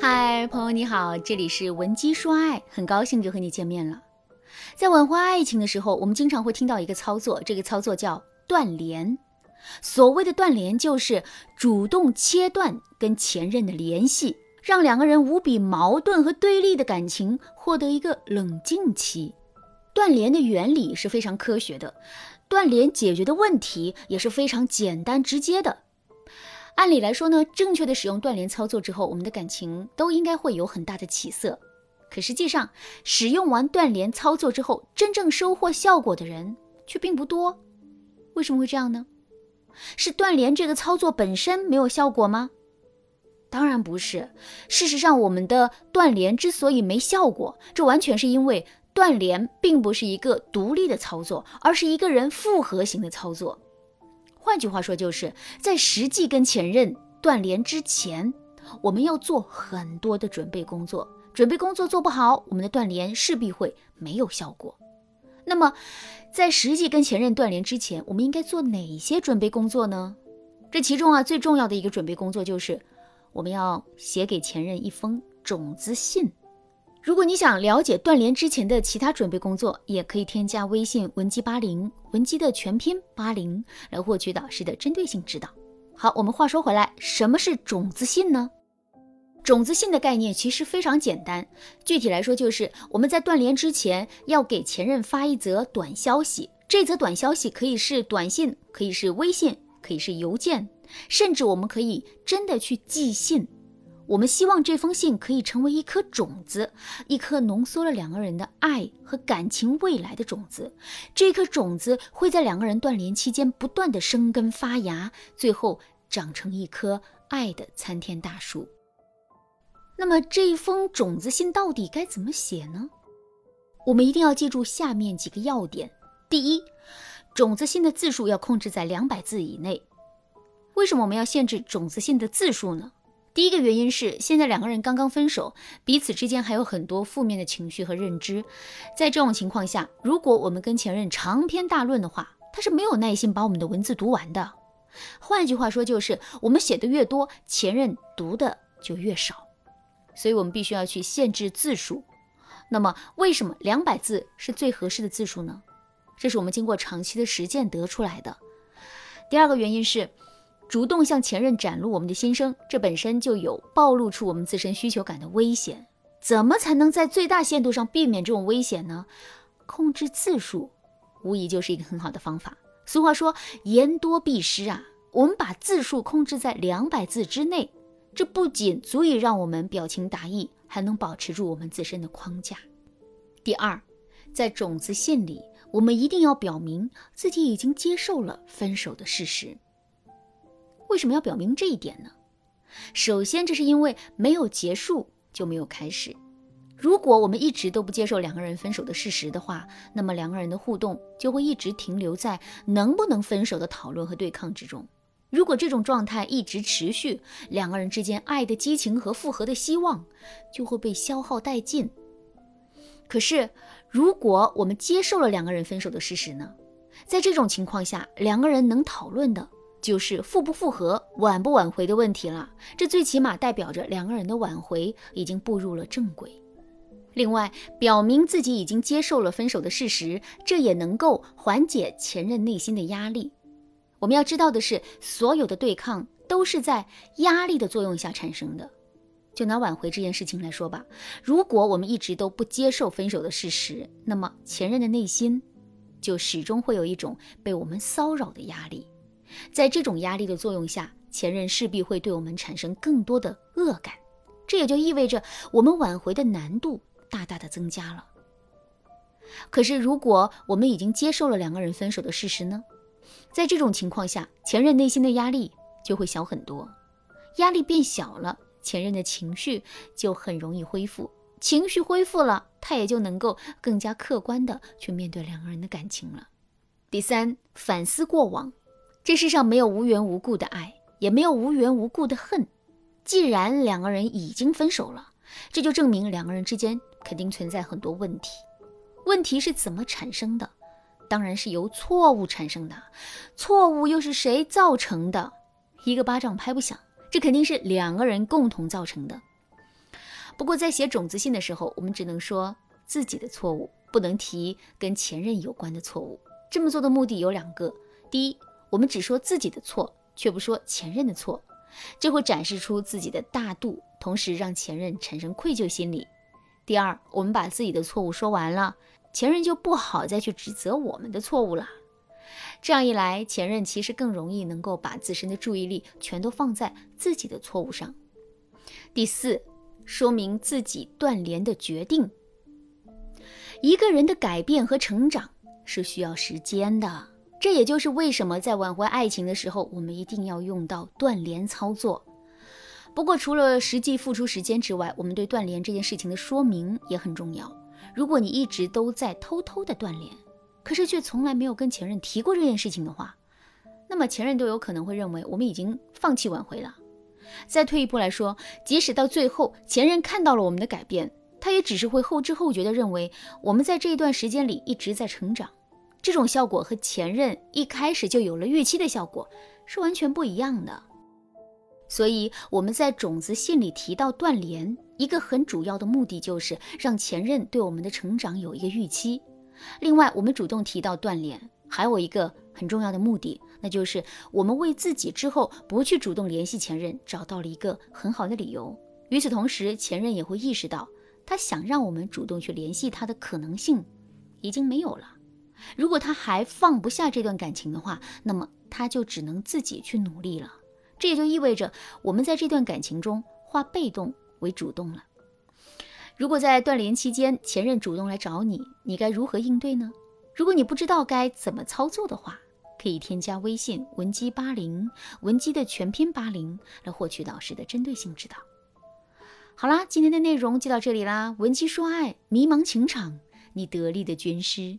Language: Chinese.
嗨，朋友你好，这里是文姬说爱，很高兴又和你见面了。在挽回爱情的时候，我们经常会听到一个操作，这个操作叫断联。所谓的断联，就是主动切断跟前任的联系，让两个人无比矛盾和对立的感情获得一个冷静期。断联的原理是非常科学的，断联解决的问题也是非常简单直接的。按理来说呢，正确的使用断联操作之后，我们的感情都应该会有很大的起色。可实际上，使用完断联操作之后，真正收获效果的人却并不多。为什么会这样呢？是断联这个操作本身没有效果吗？当然不是。事实上，我们的断联之所以没效果，这完全是因为断联并不是一个独立的操作，而是一个人复合型的操作。换句话说，就是在实际跟前任断联之前，我们要做很多的准备工作。准备工作做不好，我们的断联势必会没有效果。那么，在实际跟前任断联之前，我们应该做哪些准备工作呢？这其中啊，最重要的一个准备工作就是，我们要写给前任一封种子信。如果你想了解断联之前的其他准备工作，也可以添加微信文姬八零，文姬的全拼八零，来获取导师的针对性指导。好，我们话说回来，什么是种子信呢？种子信的概念其实非常简单，具体来说就是我们在断联之前要给前任发一则短消息，这则短消息可以是短信，可以是微信，可以是邮件，甚至我们可以真的去寄信。我们希望这封信可以成为一颗种子，一颗浓缩了两个人的爱和感情未来的种子。这颗种子会在两个人断联期间不断的生根发芽，最后长成一棵爱的参天大树。那么这封种子信到底该怎么写呢？我们一定要记住下面几个要点：第一，种子信的字数要控制在两百字以内。为什么我们要限制种子信的字数呢？第一个原因是，现在两个人刚刚分手，彼此之间还有很多负面的情绪和认知。在这种情况下，如果我们跟前任长篇大论的话，他是没有耐心把我们的文字读完的。换句话说，就是我们写的越多，前任读的就越少。所以我们必须要去限制字数。那么，为什么两百字是最合适的字数呢？这是我们经过长期的实践得出来的。第二个原因是。主动向前任展露我们的心声，这本身就有暴露出我们自身需求感的危险。怎么才能在最大限度上避免这种危险呢？控制字数，无疑就是一个很好的方法。俗话说“言多必失”啊，我们把字数控制在两百字之内，这不仅足以让我们表情达意，还能保持住我们自身的框架。第二，在种子信里，我们一定要表明自己已经接受了分手的事实。为什么要表明这一点呢？首先，这是因为没有结束就没有开始。如果我们一直都不接受两个人分手的事实的话，那么两个人的互动就会一直停留在能不能分手的讨论和对抗之中。如果这种状态一直持续，两个人之间爱的激情和复合的希望就会被消耗殆尽。可是，如果我们接受了两个人分手的事实呢？在这种情况下，两个人能讨论的。就是复不复合、挽不挽回的问题了。这最起码代表着两个人的挽回已经步入了正轨。另外，表明自己已经接受了分手的事实，这也能够缓解前任内心的压力。我们要知道的是，所有的对抗都是在压力的作用下产生的。就拿挽回这件事情来说吧，如果我们一直都不接受分手的事实，那么前任的内心就始终会有一种被我们骚扰的压力。在这种压力的作用下，前任势必会对我们产生更多的恶感，这也就意味着我们挽回的难度大大的增加了。可是，如果我们已经接受了两个人分手的事实呢？在这种情况下，前任内心的压力就会小很多，压力变小了，前任的情绪就很容易恢复，情绪恢复了，他也就能够更加客观的去面对两个人的感情了。第三，反思过往。这世上没有无缘无故的爱，也没有无缘无故的恨。既然两个人已经分手了，这就证明两个人之间肯定存在很多问题。问题是怎么产生的？当然是由错误产生的。错误又是谁造成的？一个巴掌拍不响，这肯定是两个人共同造成的。不过在写种子信的时候，我们只能说自己的错误，不能提跟前任有关的错误。这么做的目的有两个：第一，我们只说自己的错，却不说前任的错，这会展示出自己的大度，同时让前任产生愧疚心理；第二，我们把自己的错误说完了，前任就不好再去指责我们的错误了。这样一来，前任其实更容易能够把自身的注意力全都放在自己的错误上。第四，说明自己断联的决定。一个人的改变和成长是需要时间的，这也就是为什么在挽回爱情的时候，我们一定要用到断联操作。不过，除了实际付出时间之外，我们对断联这件事情的说明也很重要。如果你一直都在偷偷的断联，可是却从来没有跟前任提过这件事情的话，那么前任都有可能会认为我们已经放弃挽回了。再退一步来说，即使到最后前任看到了我们的改变，他也只是会后知后觉地认为我们在这一段时间里一直在成长。这种效果和前任一开始就有了预期的效果是完全不一样的。所以我们在种子信里提到断联，一个很主要的目的就是让前任对我们的成长有一个预期。另外，我们主动提到断联，还有一个很重要的目的，那就是我们为自己之后不去主动联系前任找到了一个很好的理由。与此同时，前任也会意识到，他想让我们主动去联系他的可能性已经没有了。如果他还放不下这段感情的话，那么他就只能自己去努力了。这也就意味着，我们在这段感情中化被动为主动了。如果在断联期间，前任主动来找你，你该如何应对呢？如果你不知道该怎么操作的话，可以添加微信文姬八零，文姬的全拼八零，来获取导师的针对性指导。好啦，今天的内容就到这里啦。文姬说爱，迷茫情场，你得力的军师。